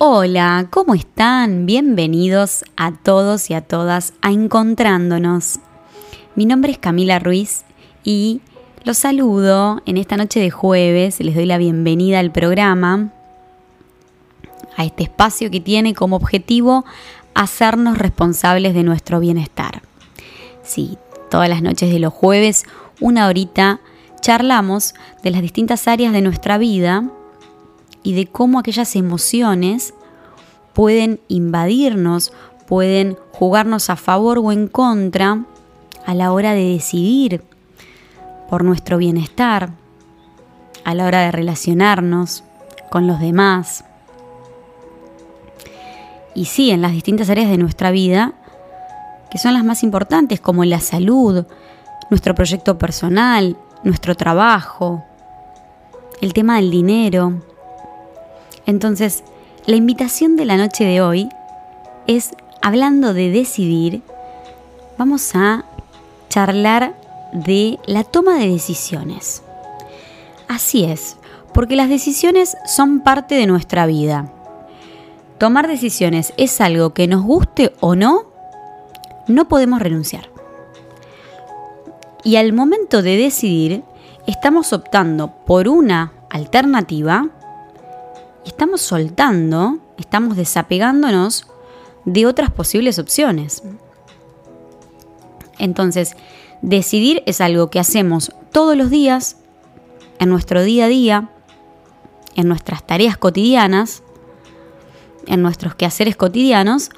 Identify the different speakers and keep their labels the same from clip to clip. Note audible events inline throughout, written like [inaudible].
Speaker 1: Hola, ¿cómo están? Bienvenidos a todos y a todas a Encontrándonos. Mi nombre es Camila Ruiz y los saludo en esta noche de jueves. Les doy la bienvenida al programa, a este espacio que tiene como objetivo hacernos responsables de nuestro bienestar. Sí, todas las noches de los jueves, una horita, charlamos de las distintas áreas de nuestra vida y de cómo aquellas emociones pueden invadirnos, pueden jugarnos a favor o en contra a la hora de decidir por nuestro bienestar, a la hora de relacionarnos con los demás. Y sí, en las distintas áreas de nuestra vida, que son las más importantes, como la salud, nuestro proyecto personal, nuestro trabajo, el tema del dinero, entonces, la invitación de la noche de hoy es, hablando de decidir, vamos a charlar de la toma de decisiones. Así es, porque las decisiones son parte de nuestra vida. Tomar decisiones es algo que nos guste o no, no podemos renunciar. Y al momento de decidir, estamos optando por una alternativa estamos soltando, estamos desapegándonos de otras posibles opciones. Entonces, decidir es algo que hacemos todos los días, en nuestro día a día, en nuestras tareas cotidianas, en nuestros quehaceres cotidianos,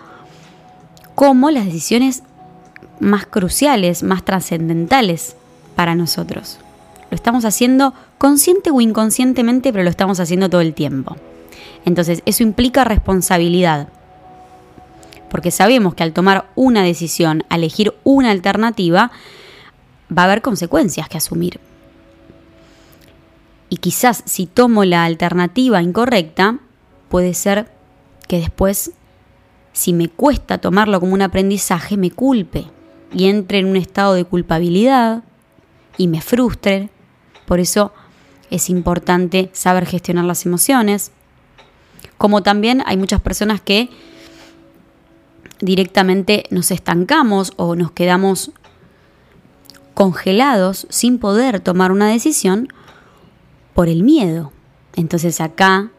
Speaker 1: como las decisiones más cruciales, más trascendentales para nosotros. Lo estamos haciendo consciente o inconscientemente, pero lo estamos haciendo todo el tiempo. Entonces, eso implica responsabilidad. Porque sabemos que al tomar una decisión, a elegir una alternativa, va a haber consecuencias que asumir. Y quizás si tomo la alternativa incorrecta, puede ser que después, si me cuesta tomarlo como un aprendizaje, me culpe y entre en un estado de culpabilidad y me frustre. Por eso es importante saber gestionar las emociones, como también hay muchas personas que directamente nos estancamos o nos quedamos congelados sin poder tomar una decisión por el miedo. Entonces acá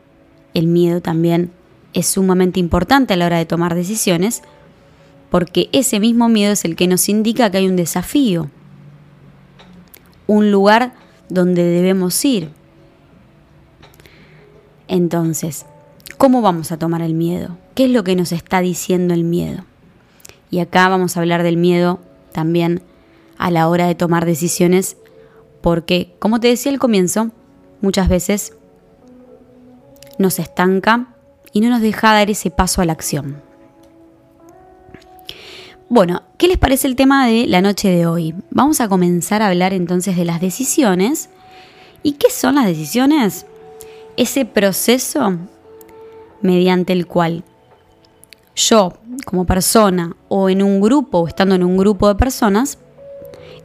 Speaker 1: el miedo también es sumamente importante a la hora de tomar decisiones porque ese mismo miedo es el que nos indica que hay un desafío, un lugar donde debemos ir. Entonces, ¿Cómo vamos a tomar el miedo? ¿Qué es lo que nos está diciendo el miedo? Y acá vamos a hablar del miedo también a la hora de tomar decisiones, porque, como te decía al comienzo, muchas veces nos estanca y no nos deja dar ese paso a la acción. Bueno, ¿qué les parece el tema de la noche de hoy? Vamos a comenzar a hablar entonces de las decisiones. ¿Y qué son las decisiones? Ese proceso mediante el cual yo, como persona, o en un grupo, o estando en un grupo de personas,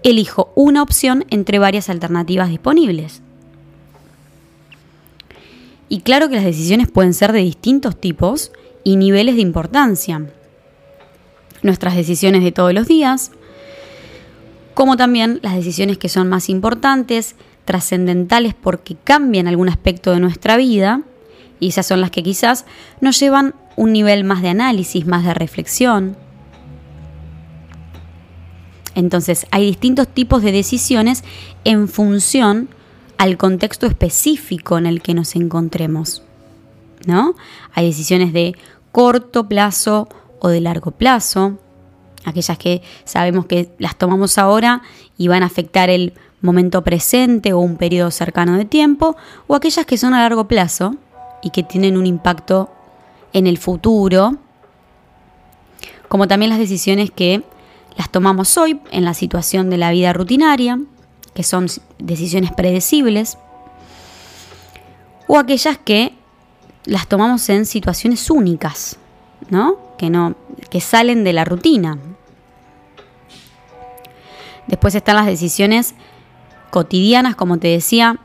Speaker 1: elijo una opción entre varias alternativas disponibles. Y claro que las decisiones pueden ser de distintos tipos y niveles de importancia. Nuestras decisiones de todos los días, como también las decisiones que son más importantes, trascendentales porque cambian algún aspecto de nuestra vida, y esas son las que quizás nos llevan un nivel más de análisis, más de reflexión. Entonces, hay distintos tipos de decisiones en función al contexto específico en el que nos encontremos. ¿No? Hay decisiones de corto plazo o de largo plazo, aquellas que sabemos que las tomamos ahora y van a afectar el momento presente o un periodo cercano de tiempo, o aquellas que son a largo plazo, y que tienen un impacto en el futuro, como también las decisiones que las tomamos hoy en la situación de la vida rutinaria, que son decisiones predecibles, o aquellas que las tomamos en situaciones únicas, ¿no? Que no que salen de la rutina. Después están las decisiones cotidianas, como te decía,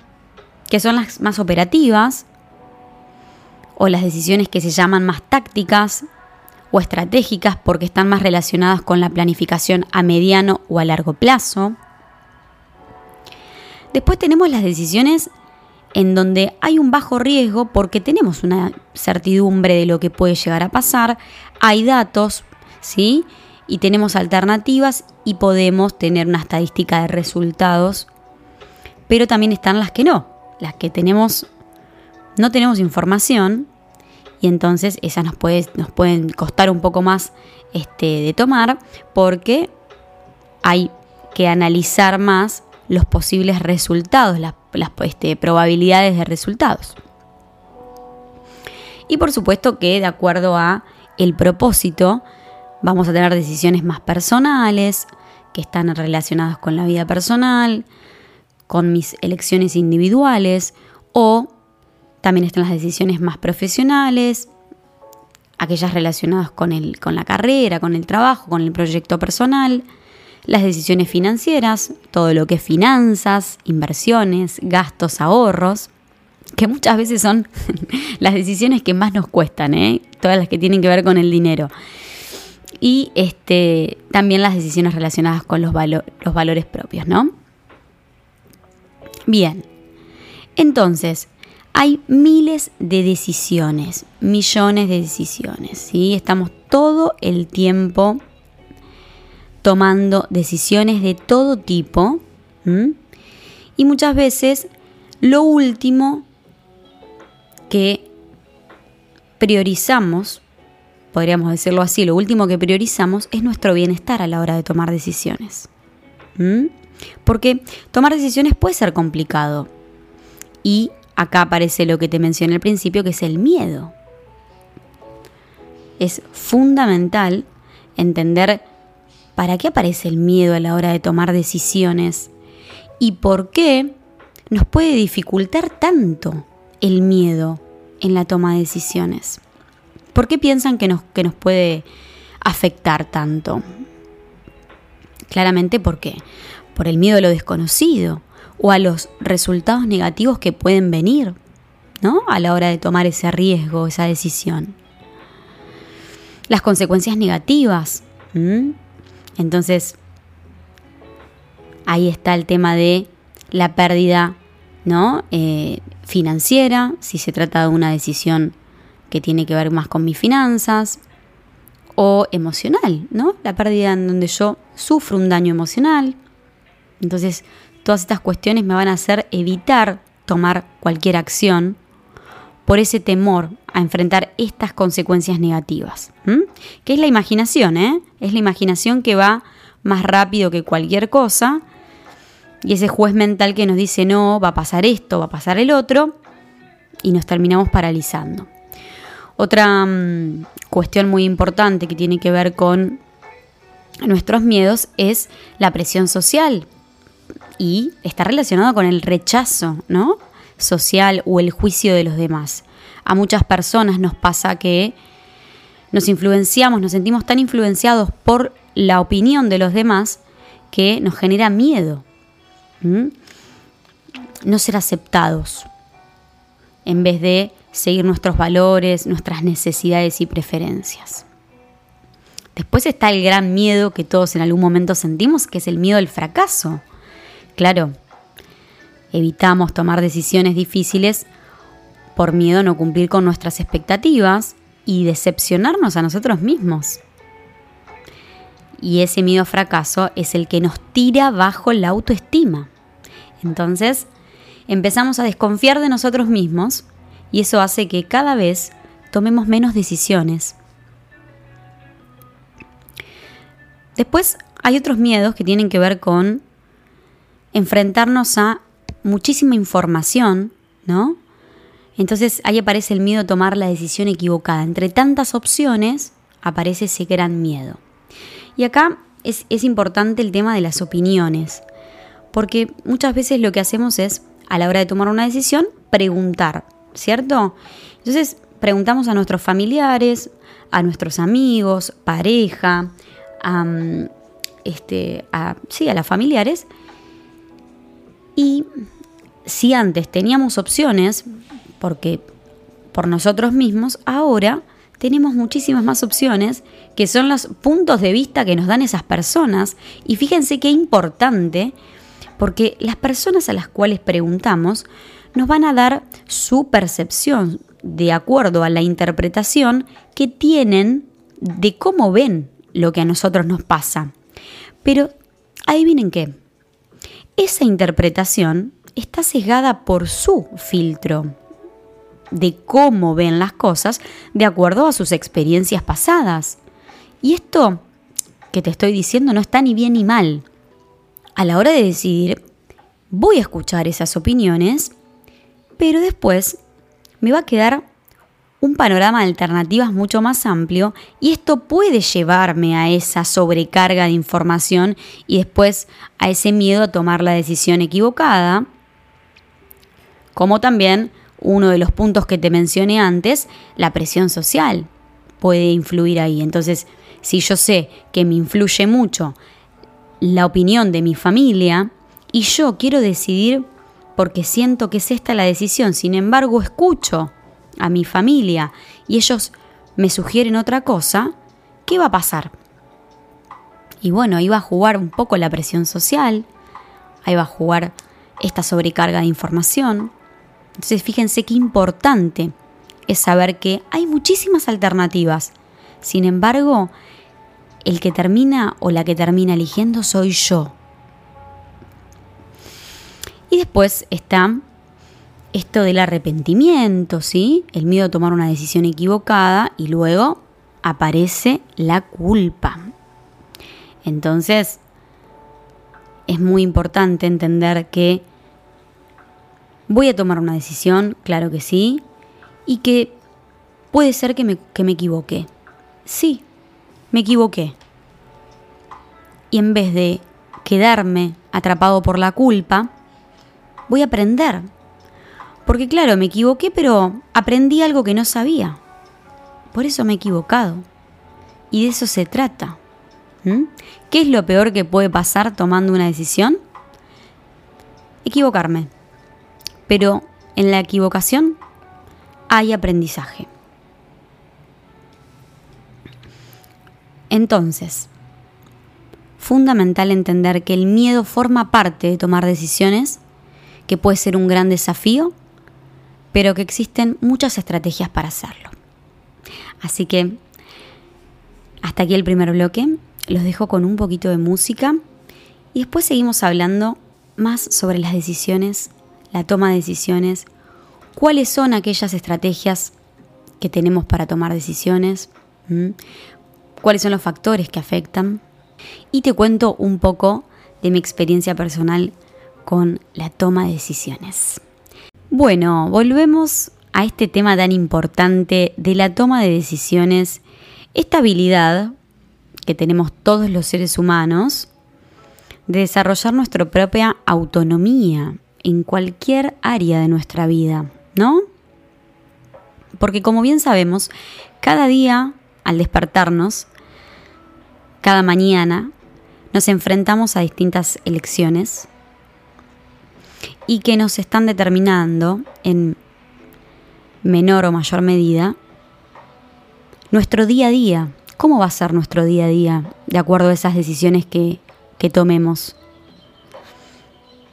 Speaker 1: que son las más operativas, o las decisiones que se llaman más tácticas o estratégicas porque están más relacionadas con la planificación a mediano o a largo plazo. Después tenemos las decisiones en donde hay un bajo riesgo porque tenemos una certidumbre de lo que puede llegar a pasar, hay datos, ¿sí? Y tenemos alternativas y podemos tener una estadística de resultados, pero también están las que no, las que tenemos no tenemos información y entonces esas nos, pueden costar un poco más este, de tomar porque hay que analizar más los posibles resultados, las, este, probabilidades de resultados. Y por supuesto que de acuerdo a el propósito, vamos a tener decisiones más personales, que están relacionadas con la vida personal, con mis elecciones individuales, o también están las decisiones más profesionales, aquellas relacionadas con, el, con la carrera, con el trabajo, con el proyecto personal, las decisiones financieras, todo lo que es finanzas, inversiones, gastos, ahorros, que muchas veces son [laughs] las decisiones que más nos cuestan, ¿eh? todas las que tienen que ver con el dinero. Y este, también las decisiones relacionadas con los, los valores propios, ¿no? Bien, entonces, hay miles de decisiones, millones de decisiones. Estamos todo el tiempo tomando decisiones de todo tipo y muchas veces lo último que priorizamos, podríamos decirlo así, lo último que priorizamos es nuestro bienestar a la hora de tomar decisiones. Porque tomar decisiones puede ser complicado y acá aparece lo que te mencioné al principio, que es el miedo. Es fundamental entender ¿Para qué aparece el miedo a la hora de tomar decisiones? ¿Y por qué nos puede dificultar tanto el miedo en la toma de decisiones? ¿Por qué piensan que nos, que nos puede afectar tanto? Claramente, ¿por qué? Por el miedo a lo desconocido o a los resultados negativos que pueden venir, ¿no? A la hora de tomar ese riesgo, esa decisión. Las consecuencias negativas. Entonces, ahí está el tema de la pérdida ¿no? Eh, financiera, si se trata de una decisión que tiene que ver más con mis finanzas, o emocional, ¿no? La pérdida en donde yo sufro un daño emocional. Entonces, todas estas cuestiones me van a hacer evitar tomar cualquier acción por ese temor a enfrentar estas consecuencias negativas. Que es la imaginación, ¿eh? Es la imaginación que va más rápido que cualquier cosa. Y ese juez mental que nos dice, no, va a pasar esto, va a pasar el otro. Y nos terminamos paralizando. Otra mm, cuestión muy importante que tiene que ver con nuestros miedos es la presión social. Y está relacionado con el rechazo, ¿no? social o el juicio de los demás. A muchas personas nos pasa que nos influenciamos, nos sentimos tan influenciados por la opinión de los demás que nos genera miedo. No ser aceptados en vez de seguir nuestros valores, nuestras necesidades y preferencias. Después está el gran miedo que todos en algún momento sentimos, que es el miedo al fracaso. Claro, evitamos tomar decisiones difíciles por miedo a no cumplir con nuestras expectativas y decepcionarnos a nosotros mismos. Y ese miedo a fracaso es el que nos tira bajo la autoestima. Entonces, empezamos a desconfiar de nosotros mismos y eso hace que cada vez tomemos menos decisiones. Después hay otros miedos que tienen que ver con enfrentarnos a muchísima información, ¿no? Entonces ahí aparece el miedo a tomar la decisión equivocada. Entre tantas opciones aparece ese gran miedo. Y acá es, importante el tema de las opiniones, porque muchas veces lo que hacemos es, a la hora de tomar una decisión, preguntar, ¿cierto? Entonces preguntamos a nuestros familiares, a nuestros amigos, pareja, este, sí, a las familiares, y si antes teníamos opciones, porque por nosotros mismos, ahora tenemos muchísimas más opciones que son los puntos de vista que nos dan esas personas. Y fíjense qué importante, porque las personas a las cuales preguntamos nos van a dar su percepción de acuerdo a la interpretación que tienen de cómo ven lo que a nosotros nos pasa. Pero adivinen qué, esa interpretación está sesgada por su filtro de cómo ven las cosas de acuerdo a sus experiencias pasadas. Y esto que te estoy diciendo no está ni bien ni mal. A la hora de decidir, voy a escuchar esas opiniones, pero después me va a quedar un panorama de alternativas mucho más amplio y esto puede llevarme a esa sobrecarga de información y después a ese miedo a tomar la decisión equivocada, como también uno de los puntos que te mencioné antes, la presión social puede influir ahí. Entonces, si yo sé que me influye mucho la opinión de mi familia y yo quiero decidir porque siento que es esta la decisión, sin embargo escucho a mi familia y ellos me sugieren otra cosa, ¿qué va a pasar? Y bueno, va a jugar un poco la presión social, ahí va a jugar esta sobrecarga de información. Entonces fíjense qué importante es saber que hay muchísimas alternativas. Sin embargo, el que termina o la que termina eligiendo soy yo. Y después está esto del arrepentimiento, ¿sí? El miedo a tomar una decisión equivocada y luego aparece la culpa. Entonces, es muy importante entender que voy a tomar una decisión, claro que sí, y que puede ser que me, que me equivoqué. Sí, me equivoqué. Y en vez de quedarme atrapado por la culpa, voy a aprender porque claro, me equivoqué, pero aprendí algo que no sabía. Por eso me he equivocado. Y de eso se trata. ¿Qué es lo peor que puede pasar tomando una decisión? Equivocarme. Pero en la equivocación hay aprendizaje. Entonces, fundamental entender que el miedo forma parte de tomar decisiones, que puede ser un gran desafío pero que existen muchas estrategias para hacerlo. Así que hasta aquí el primer bloque, los dejo con un poquito de música y después seguimos hablando más sobre las decisiones, la toma de decisiones, cuáles son aquellas estrategias que tenemos para tomar decisiones, cuáles son los factores que afectan y te cuento un poco de mi experiencia personal con la toma de decisiones. Bueno, volvemos a este tema tan importante de la toma de decisiones, esta habilidad que tenemos todos los seres humanos de desarrollar nuestra propia autonomía en cualquier área de nuestra vida, ¿no? Porque como bien sabemos, cada día al despertarnos, cada mañana, nos enfrentamos a distintas elecciones y que nos están determinando en menor o mayor medida nuestro día a día. ¿Cómo va a ser nuestro día a día de acuerdo a esas decisiones que, que tomemos?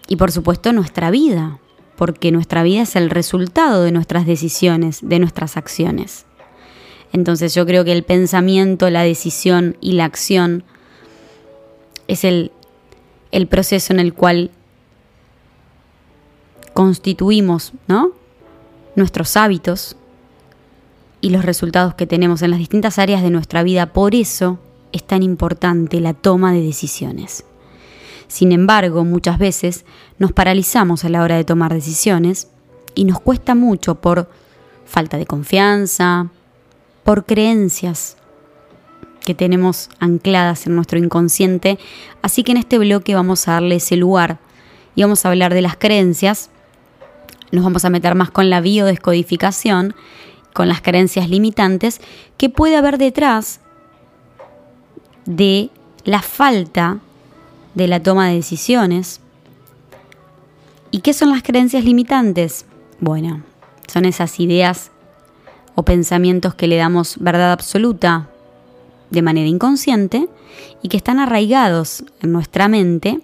Speaker 1: Y por supuesto nuestra vida, porque nuestra vida es el resultado de nuestras decisiones, de nuestras acciones. Entonces yo creo que el pensamiento, la decisión y la acción es el, el proceso en el cual constituimos, ¿no? Nuestros hábitos y los resultados que tenemos en las distintas áreas de nuestra vida. Por eso es tan importante la toma de decisiones. Sin embargo, muchas veces nos paralizamos a la hora de tomar decisiones y nos cuesta mucho por falta de confianza, por creencias que tenemos ancladas en nuestro inconsciente. Así que en este bloque vamos a darle ese lugar y vamos a hablar de las creencias nos vamos a meter más con la biodescodificación, con las creencias limitantes que puede haber detrás de la falta de la toma de decisiones. ¿Y qué son las creencias limitantes? Bueno, son esas ideas o pensamientos que le damos verdad absoluta de manera inconsciente y que están arraigados en nuestra mente,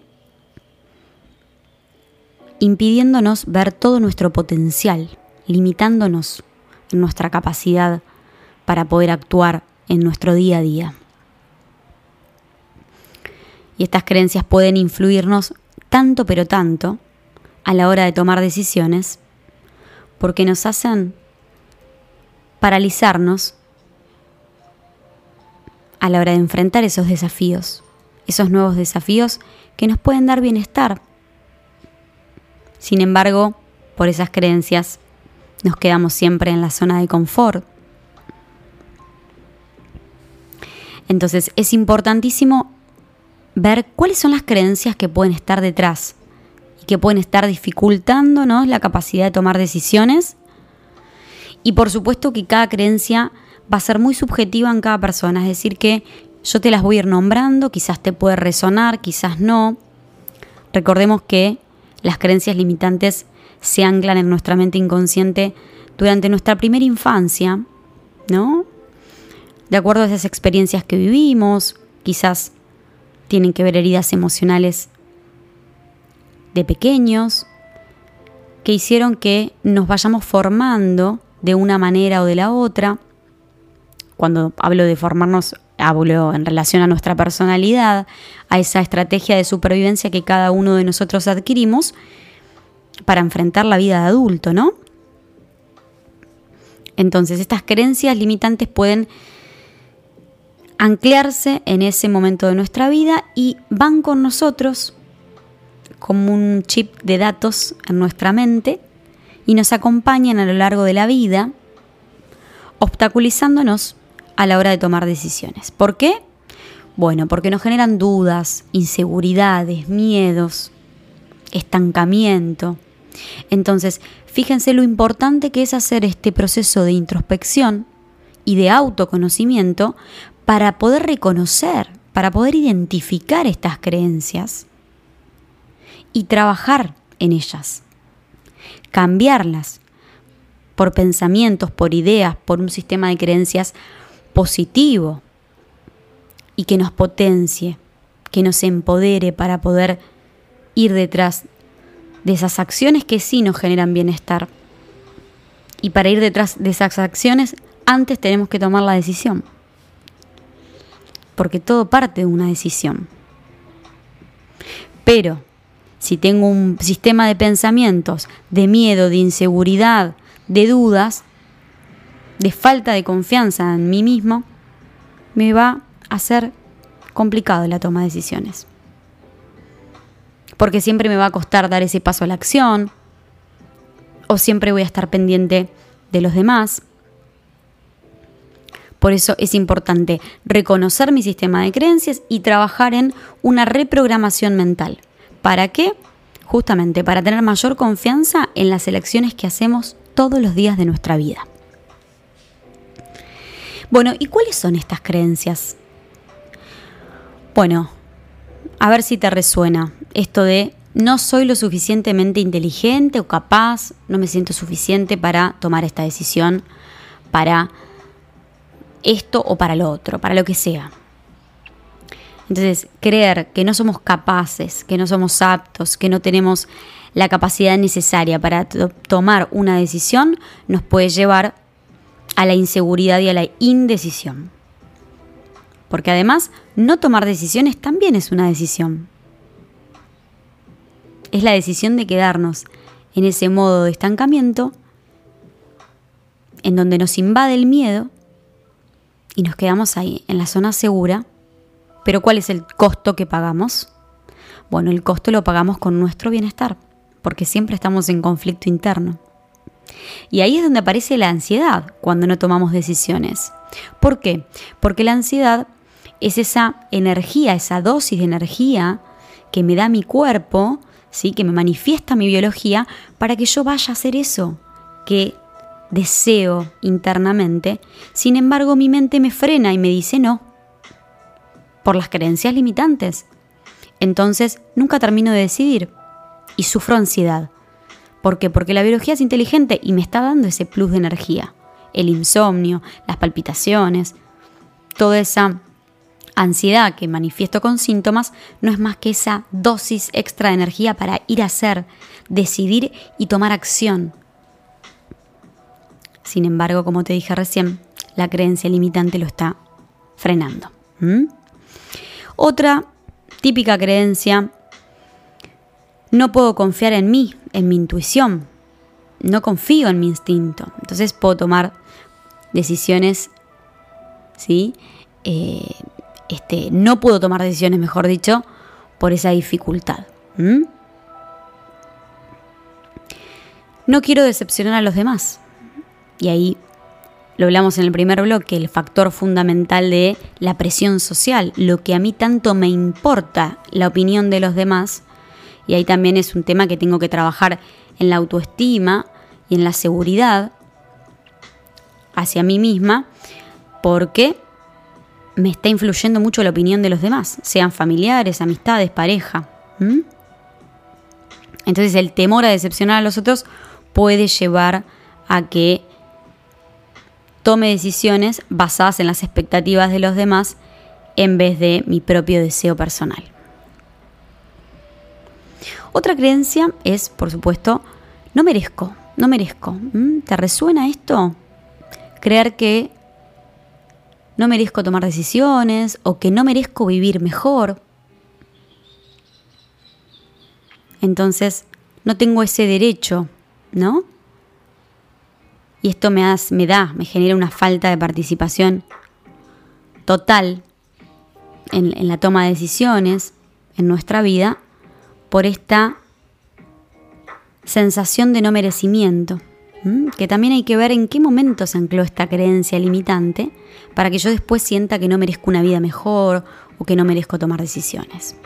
Speaker 1: impidiéndonos ver todo nuestro potencial, limitándonos en nuestra capacidad para poder actuar en nuestro día a día. Y estas creencias pueden influirnos tanto pero tanto a la hora de tomar decisiones porque nos hacen paralizarnos a la hora de enfrentar esos desafíos, esos nuevos desafíos que nos pueden dar bienestar. Sin embargo, por esas creencias nos quedamos siempre en la zona de confort. Entonces es importantísimo ver cuáles son las creencias que pueden estar detrás y que pueden estar dificultándonos la capacidad de tomar decisiones. Y por supuesto que cada creencia va a ser muy subjetiva en cada persona, es decir, que yo te las voy a ir nombrando, quizás te puede resonar, quizás no. Recordemos que las creencias limitantes se anclan en nuestra mente inconsciente durante nuestra primera infancia, ¿no? De acuerdo a esas experiencias que vivimos, quizás tienen que ver heridas emocionales de pequeños, que hicieron que nos vayamos formando de una manera o de la otra. Cuando hablo de formarnos, hablo en relación a nuestra personalidad, a esa estrategia de supervivencia que cada uno de nosotros adquirimos para enfrentar la vida de adulto, ¿no? Entonces, estas creencias limitantes pueden anclarse en ese momento de nuestra vida y van con nosotros como un chip de datos en nuestra mente y nos acompañan a lo largo de la vida, obstaculizándonos a la hora de tomar decisiones. ¿Por qué? Bueno, porque nos generan dudas, inseguridades, miedos, estancamiento. Entonces, fíjense lo importante que es hacer este proceso de introspección y de autoconocimiento para poder reconocer, para poder identificar estas creencias y trabajar en ellas, cambiarlas por pensamientos, por ideas, por un sistema de creencias positivo y que nos potencie, que nos empodere para poder ir detrás de esas acciones que sí nos generan bienestar. Y para ir detrás de esas acciones, antes tenemos que tomar la decisión. Porque todo parte de una decisión. Pero si tengo un sistema de pensamientos, de miedo, de inseguridad, de dudas, de falta de confianza en mí mismo, me va a ser complicado la toma de decisiones. Porque siempre me va a costar dar ese paso a la acción, o siempre voy a estar pendiente de los demás. Por eso es importante reconocer mi sistema de creencias y trabajar en una reprogramación mental. ¿Para qué? Justamente para tener mayor confianza en las elecciones que hacemos todos los días de nuestra vida. Bueno, ¿y cuáles son estas creencias? Bueno, a ver si te resuena esto de no soy lo suficientemente inteligente o capaz, no me siento suficiente para tomar esta decisión, para esto o para lo otro, para lo que sea. Entonces, creer que no somos capaces, que no somos aptos, que no tenemos la capacidad necesaria para tomar una decisión, nos puede llevar a la inseguridad y a la indecisión. Porque además, no tomar decisiones también es una decisión. Es la decisión de quedarnos en ese modo de estancamiento, en donde nos invade el miedo y nos quedamos ahí, en la zona segura, pero ¿cuál es el costo que pagamos? Bueno, el costo lo pagamos con nuestro bienestar, porque siempre estamos en conflicto interno. Y ahí es donde aparece la ansiedad cuando no tomamos decisiones. ¿Por qué? Porque la ansiedad es esa energía, esa dosis de energía que me da mi cuerpo, ¿sí? que me manifiesta mi biología, para que yo vaya a hacer eso que deseo internamente. Sin embargo, mi mente me frena y me dice no, por las creencias limitantes. Entonces nunca termino de decidir y sufro ansiedad. ¿Por qué? Porque la biología es inteligente y me está dando ese plus de energía. el insomnio, las palpitaciones, toda esa ansiedad que manifiesto con síntomas no es más que esa dosis extra de energía para ir a hacer, decidir y tomar acción. Sin embargo, como te dije recién, la creencia limitante lo está frenando. Otra típica creencia, no puedo confiar en mí, en mi intuición, no confío en mi instinto, entonces puedo tomar decisiones, ¿sí? Eh, este, no puedo tomar decisiones, mejor dicho, por esa dificultad. No quiero decepcionar a los demás. Y ahí lo hablamos en el primer bloque, el factor fundamental de la presión social, lo que a mí tanto me importa la opinión de los demás. Y ahí también es un tema que tengo que trabajar en la autoestima y en la seguridad hacia mí misma, porque me está influyendo mucho la opinión de los demás, sean familiares, amistades, pareja. Entonces el temor a decepcionar a los otros puede llevar a que tome decisiones basadas en las expectativas de los demás en vez de mi propio deseo personal. Otra creencia es, por supuesto, no merezco, no merezco. ¿Te resuena esto? Creer que no merezco tomar decisiones o que no merezco vivir mejor. Entonces, no tengo ese derecho, ¿no? Y esto me, me da, me genera una falta de participación total en, en la toma de decisiones en nuestra vida por esta sensación de no merecimiento que también hay que ver en qué momento se ancló esta creencia limitante para que yo después sienta que no merezco una vida mejor o que no merezco tomar decisiones.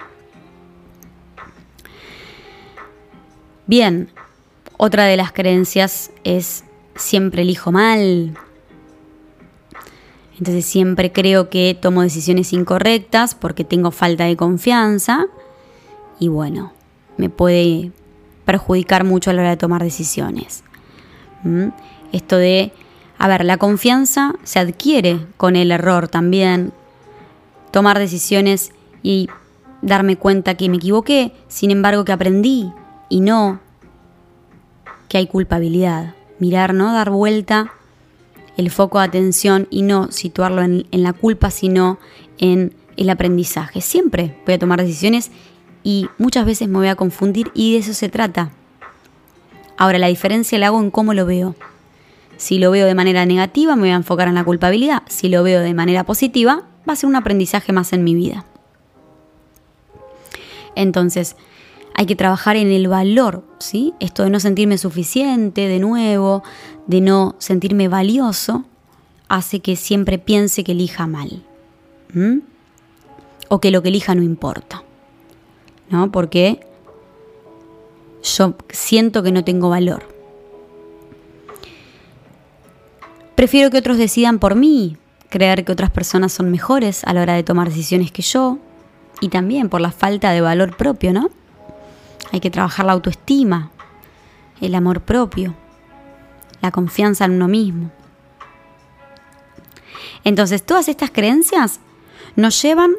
Speaker 1: Bien, otra de las creencias es siempre elijo mal. Entonces siempre creo que tomo decisiones incorrectas porque tengo falta de confianza y bueno, me puede perjudicar mucho a la hora de tomar decisiones. Esto de, a ver, la confianza se adquiere con el error también, tomar decisiones y darme cuenta que me equivoqué, sin embargo que aprendí y no que hay culpabilidad. Mirar, ¿no? Dar vuelta el foco de atención y no situarlo en, en la culpa, sino en el aprendizaje. Siempre voy a tomar decisiones y muchas veces me voy a confundir y de eso se trata. Ahora, la diferencia la hago en cómo lo veo. Si lo veo de manera negativa, me voy a enfocar en la culpabilidad. Si lo veo de manera positiva, va a ser un aprendizaje más en mi vida. Entonces, hay que trabajar en el valor, ¿sí? Esto de no sentirme suficiente, de nuevo, de no sentirme valioso, hace que siempre piense que elija mal. O que lo que elija no importa. ¿No? Porque yo siento que no tengo valor. Prefiero que otros decidan por mí, creer que otras personas son mejores a la hora de tomar decisiones que yo, y también por la falta de valor propio, ¿no? Hay que trabajar la autoestima, el amor propio, la confianza en uno mismo. Entonces, todas estas creencias nos llevan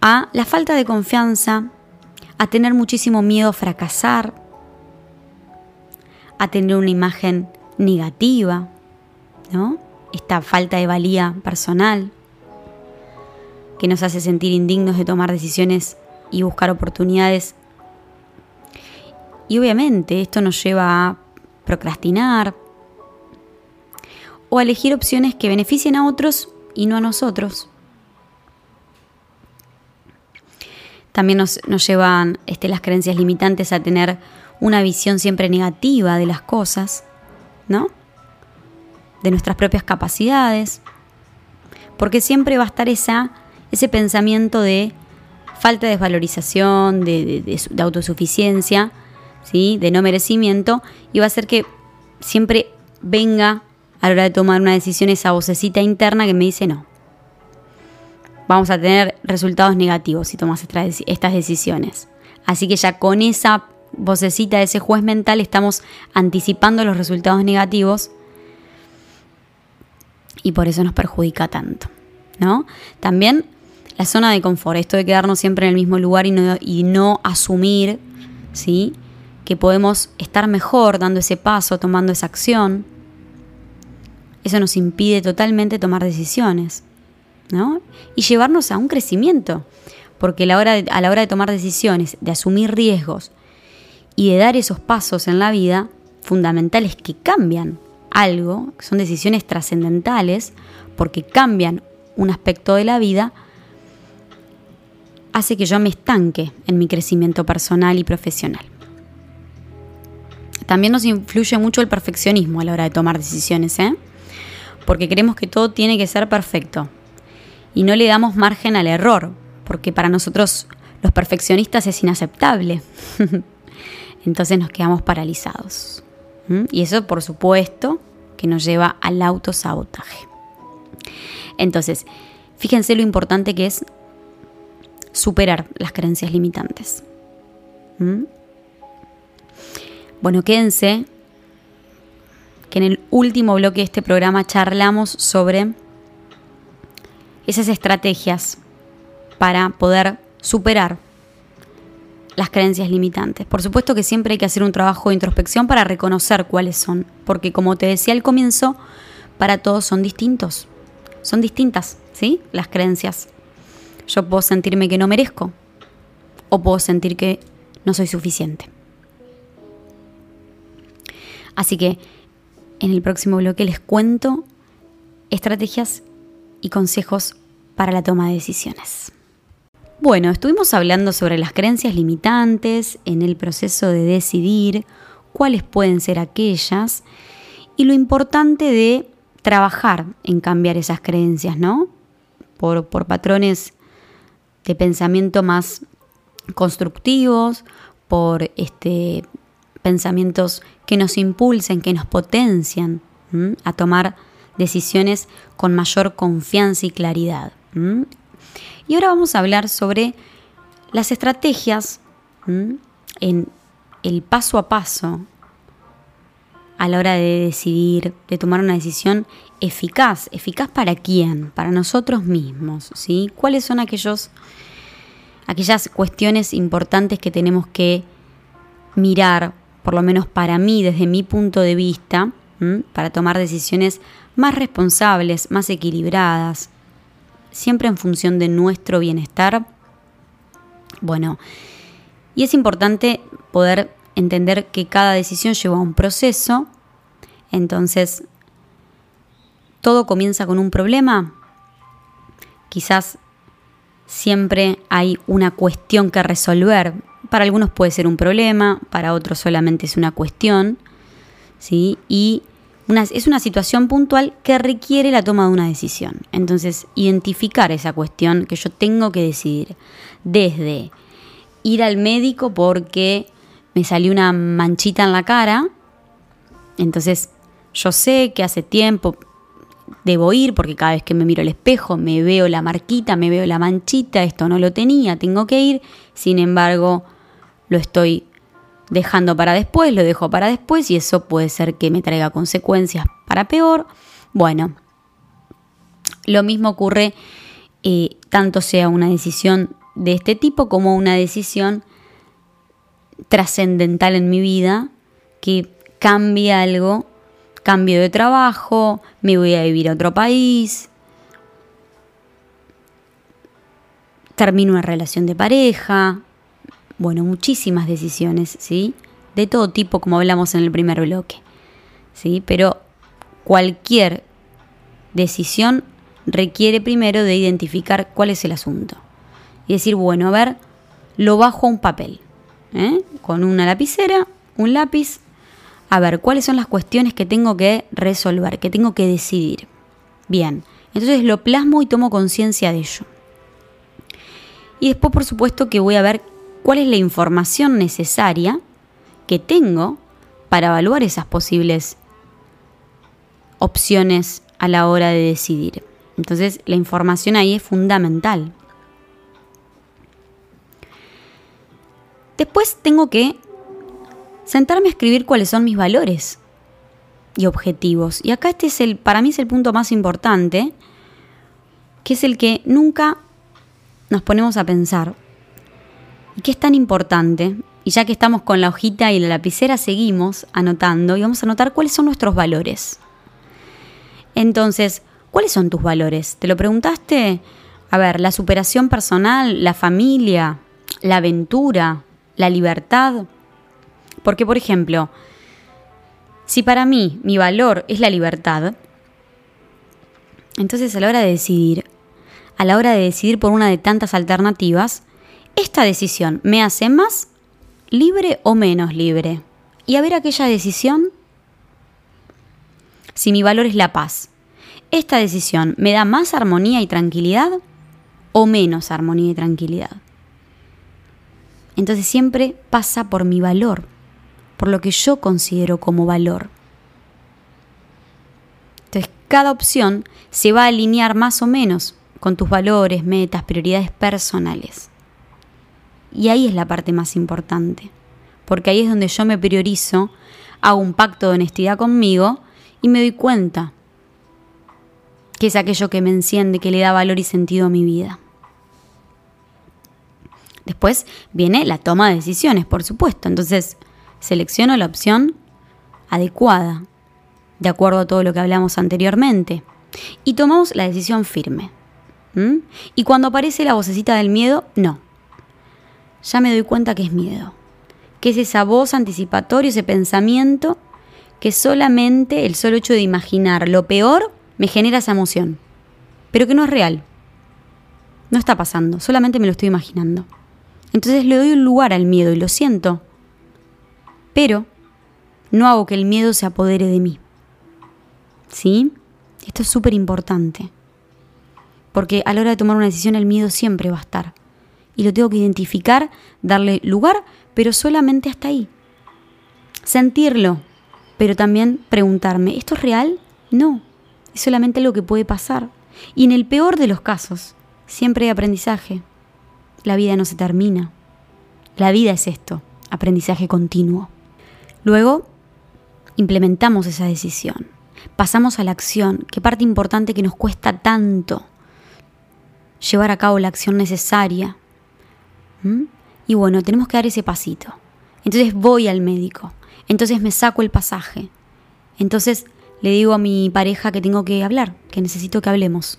Speaker 1: a la falta de confianza, a tener muchísimo miedo a fracasar, a tener una imagen negativa, ¿no? Esta falta de valía personal que nos hace sentir indignos de tomar decisiones y buscar oportunidades. Y obviamente esto nos lleva a procrastinar o a elegir opciones que beneficien a otros y no a nosotros. También nos, llevan este, las creencias limitantes a tener una visión siempre negativa de las cosas, ¿no? De nuestras propias capacidades. Porque siempre va a estar esa, ese pensamiento de falta de desvalorización, de, de, autosuficiencia, ¿sí? de no merecimiento, y va a ser que siempre venga a la hora de tomar una decisión esa vocecita interna que me dice no, vamos a tener resultados negativos si tomas estas decisiones. Así que ya con esa vocecita de ese juez mental estamos anticipando los resultados negativos y por eso nos perjudica tanto, ¿no? También la zona de confort, esto de quedarnos siempre en el mismo lugar y no, y no asumir, ¿sí? Que podemos estar mejor dando ese paso, tomando esa acción. Eso nos impide totalmente tomar decisiones, Y llevarnos a un crecimiento, porque a la hora de, a la hora de tomar decisiones, de asumir riesgos y de dar esos pasos en la vida, fundamentales que cambian algo, son decisiones trascendentales, porque cambian un aspecto de la vida, hace que yo me estanque en mi crecimiento personal y profesional. También nos influye mucho el perfeccionismo a la hora de tomar decisiones, ¿eh? porque creemos que todo tiene que ser perfecto y no le damos margen al error, porque para nosotros los perfeccionistas es inaceptable. [laughs] Entonces nos quedamos paralizados. Y eso, por supuesto, que nos lleva al autosabotaje. Entonces, fíjense lo importante que es superar las creencias limitantes. Bueno, quédense que en el último bloque de este programa charlamos sobre esas estrategias para poder superar las creencias limitantes. Por supuesto que siempre hay que hacer un trabajo de introspección para reconocer cuáles son, porque como te decía al comienzo, para todos son distintos. Son distintas, ¿sí? Las creencias. Yo puedo sentirme que no merezco o puedo sentir que no soy suficiente. Así que en el próximo bloque les cuento estrategias y consejos para la toma de decisiones. Bueno, estuvimos hablando sobre las creencias limitantes en el proceso de decidir cuáles pueden ser aquellas y lo importante de trabajar en cambiar esas creencias, ¿no? Por, por patrones de pensamiento más constructivos, por este, pensamientos que nos impulsen, que nos potencian a tomar decisiones con mayor confianza y claridad. Y ahora vamos a hablar sobre las estrategias en el paso a paso a la hora de decidir, de tomar una decisión eficaz. ¿Eficaz para quién? Para nosotros mismos. ¿sí? ¿Cuáles son aquellos, aquellas cuestiones importantes que tenemos que mirar, por lo menos para mí, desde mi punto de vista, para tomar decisiones más responsables, más equilibradas, siempre en función de nuestro bienestar? Bueno, y es importante poder entender que cada decisión lleva un proceso, entonces todo comienza con un problema, quizás siempre hay una cuestión que resolver, para algunos puede ser un problema, para otros solamente es una cuestión, ¿sí? Y es una situación puntual que requiere la toma de una decisión. Entonces, identificar esa cuestión que yo tengo que decidir. Desde ir al médico porque me salió una manchita en la cara. Entonces, yo sé que hace tiempo debo ir porque cada vez que me miro al espejo me veo la marquita, me veo la manchita, esto no lo tenía, tengo que ir. Sin embargo, lo estoy dejando para después, lo dejo para después y eso puede ser que me traiga consecuencias para peor. Bueno, lo mismo ocurre eh, tanto sea una decisión de este tipo como una decisión trascendental en mi vida que cambie algo, cambio de trabajo, me voy a vivir a otro país, termino una relación de pareja, bueno, muchísimas decisiones, ¿sí? De todo tipo, como hablamos en el primer bloque, ¿sí? Pero cualquier decisión requiere primero de identificar cuál es el asunto. Y decir, bueno, a ver, lo bajo a un papel, ¿eh? con una lapicera, un lápiz, a ver cuáles son las cuestiones que tengo que resolver, que tengo que decidir. Bien, entonces lo plasmo y tomo conciencia de ello. Y después, por supuesto, que voy a ver cuál es la información necesaria que tengo para evaluar esas posibles opciones a la hora de decidir. Entonces la información ahí es fundamental. Después tengo que sentarme a escribir cuáles son mis valores. y objetivos. Y acá este es el, para mí es el punto más importante, que es el que nunca nos ponemos a pensar. Y que es tan importante. Y ya que estamos con la hojita y la lapicera, seguimos anotando y vamos a anotar cuáles son nuestros valores. Entonces, ¿cuáles son tus valores? ¿Te lo preguntaste? A ver, la superación personal, la familia, la aventura, la libertad. Porque, por ejemplo, si para mí mi valor es la libertad, entonces a la hora de decidir, a la hora de decidir por una de tantas alternativas, esta decisión me hace más libre o menos libre. Y a ver aquella decisión, si mi valor es la paz, ¿esta decisión me da más armonía y tranquilidad o menos armonía y tranquilidad? Entonces siempre pasa por mi valor por lo que yo considero como valor. Entonces, cada opción se va a alinear más o menos con tus valores, metas, prioridades personales. Y ahí es la parte más importante, porque ahí es donde yo me priorizo, hago un pacto de honestidad conmigo y me doy cuenta que es aquello que me enciende, que le da valor y sentido a mi vida. Después viene la toma de decisiones, por supuesto. Entonces, selecciono la opción adecuada, de acuerdo a todo lo que hablamos anteriormente, y tomamos la decisión firme. Y cuando aparece la vocecita del miedo, no. Ya me doy cuenta que es miedo, que es esa voz anticipatoria, ese pensamiento que solamente el solo hecho de imaginar lo peor me genera esa emoción, pero que no es real. No está pasando, solamente me lo estoy imaginando. Entonces le doy un lugar al miedo y lo siento, pero no hago que el miedo se apodere de mí. ¿Sí? Esto es súper importante. Porque a la hora de tomar una decisión el miedo siempre va a estar. Y lo tengo que identificar, darle lugar, pero solamente hasta ahí. Sentirlo, pero también preguntarme, ¿esto es real? No, es solamente lo que puede pasar. Y en el peor de los casos, siempre hay aprendizaje. La vida no se termina. La vida es esto, aprendizaje continuo. Luego, implementamos esa decisión. Pasamos a la acción, qué parte importante que nos cuesta tanto llevar a cabo la acción necesaria. ¿Mm? Y bueno, tenemos que dar ese pasito. Entonces voy al médico. Entonces me saco el pasaje. Entonces le digo a mi pareja que tengo que hablar, que necesito que hablemos.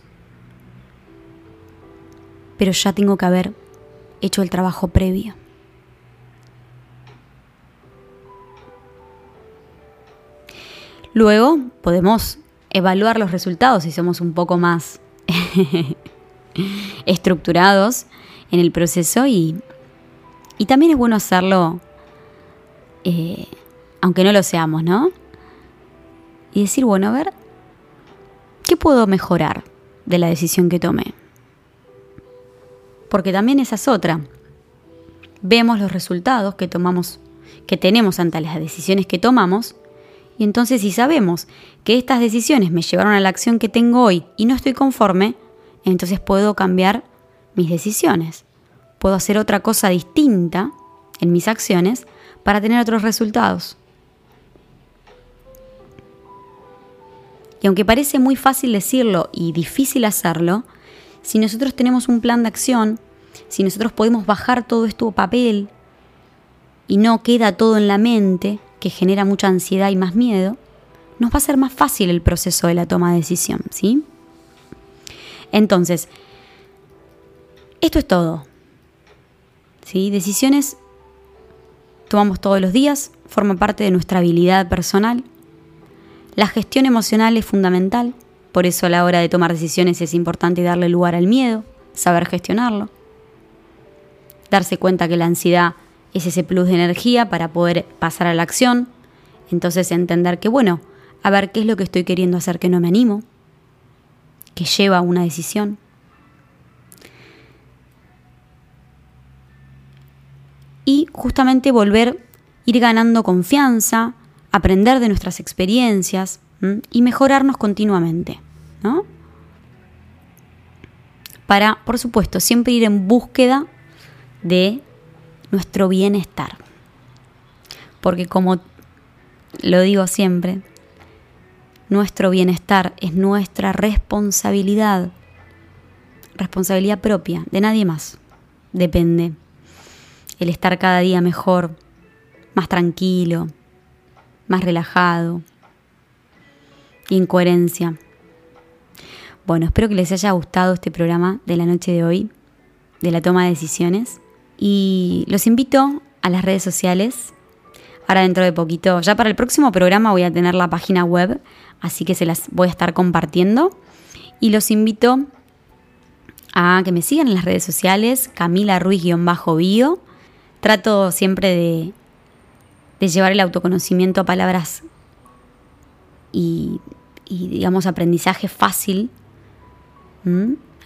Speaker 1: Pero ya tengo que haber hecho el trabajo previo. Luego podemos evaluar los resultados si somos un poco más [laughs] estructurados en el proceso y, también es bueno hacerlo eh, aunque no lo seamos, ¿no? Y decir, bueno, a ver, ¿qué puedo mejorar de la decisión que tomé? Porque también esa es otra. Vemos los resultados que tomamos, que tenemos ante las decisiones que tomamos y entonces si sabemos que estas decisiones me llevaron a la acción que tengo hoy y no estoy conforme, entonces puedo cambiar mis decisiones. Puedo hacer otra cosa distinta en mis acciones para tener otros resultados. Y aunque parece muy fácil decirlo y difícil hacerlo, si nosotros tenemos un plan de acción, si nosotros podemos bajar todo esto a papel y no queda todo en la mente, que genera mucha ansiedad y más miedo, nos va a ser más fácil el proceso de la toma de decisión, ¿sí? Entonces, esto es todo. ¿Sí? Decisiones tomamos todos los días, forma parte de nuestra habilidad personal. La gestión emocional es fundamental, por eso a la hora de tomar decisiones es importante darle lugar al miedo, saber gestionarlo. Darse cuenta que la ansiedad es ese plus de energía para poder pasar a la acción. Entonces entender que, bueno, a ver qué es lo que estoy queriendo hacer que no me animo, que lleva a una decisión. Y justamente volver, ir ganando confianza, aprender de nuestras experiencias y mejorarnos continuamente, ¿no? Para, por supuesto, siempre ir en búsqueda de nuestro bienestar. Porque como lo digo siempre, nuestro bienestar, es nuestra responsabilidad. Responsabilidad propia, de nadie más. Depende. El estar cada día mejor, más tranquilo, más relajado y en coherencia. Bueno, espero que les haya gustado este programa de la noche de hoy, de la toma de decisiones. Y los invito a las redes sociales. Ahora dentro de poquito, ya para el próximo programa voy a tener la página web, así que se las voy a estar compartiendo. Y los invito a que me sigan en las redes sociales, Camila Ruiz-bio. Trato siempre de, llevar el autoconocimiento a palabras y, y digamos, aprendizaje fácil,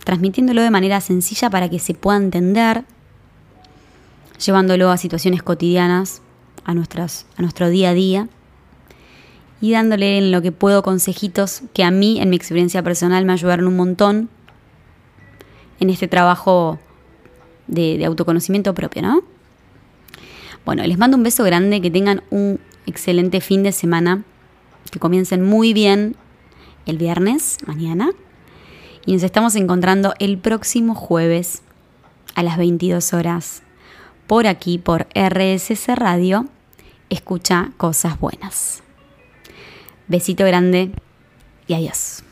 Speaker 1: transmitiéndolo de manera sencilla para que se pueda entender, llevándolo a situaciones cotidianas, a, nuestras, a nuestro día a día y dándole en lo que puedo consejitos que a mí, en mi experiencia personal, me ayudaron un montón en este trabajo de, autoconocimiento propio, ¿no? Bueno, les mando un beso grande, que tengan un excelente fin de semana, que comiencen muy bien el viernes, mañana, y nos estamos encontrando el próximo jueves a las 22 horas por aquí, por RSC Radio, escucha cosas buenas. Besito grande y adiós.